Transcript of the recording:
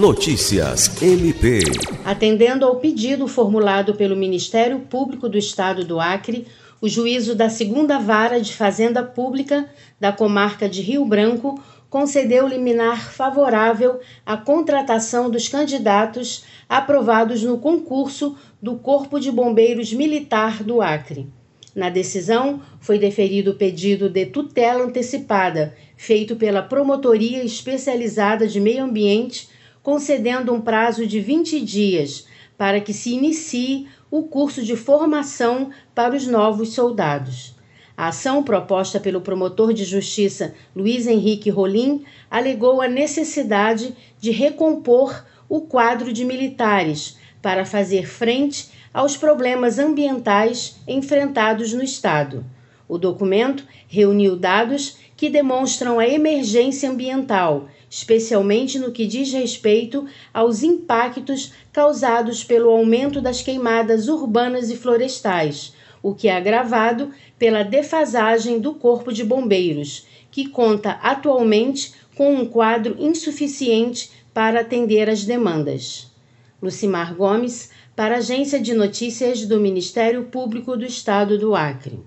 Notícias MP. Atendendo ao pedido formulado pelo Ministério Público do Estado do Acre, o juízo da segunda vara de Fazenda Pública da comarca de Rio Branco concedeu liminar favorável à contratação dos candidatos aprovados no concurso do Corpo de Bombeiros Militar do Acre. Na decisão, foi deferido o pedido de tutela antecipada, feito pela Promotoria Especializada de Meio Ambiente, concedendo um prazo de 20 dias para que se inicie o curso de formação para os novos soldados. A ação proposta pelo promotor de justiça Luiz Henrique Rolim alegou a necessidade de recompor o quadro de militares para fazer frente aos problemas ambientais enfrentados no Estado. O documento reuniu dados que demonstram a emergência ambiental, especialmente no que diz respeito aos impactos causados pelo aumento das queimadas urbanas e florestais, o que é agravado pela defasagem do Corpo de Bombeiros, que conta atualmente com um quadro insuficiente para atender às demandas. Lucimar Gomes, para a Agência de Notícias do Ministério Público do Estado do Acre.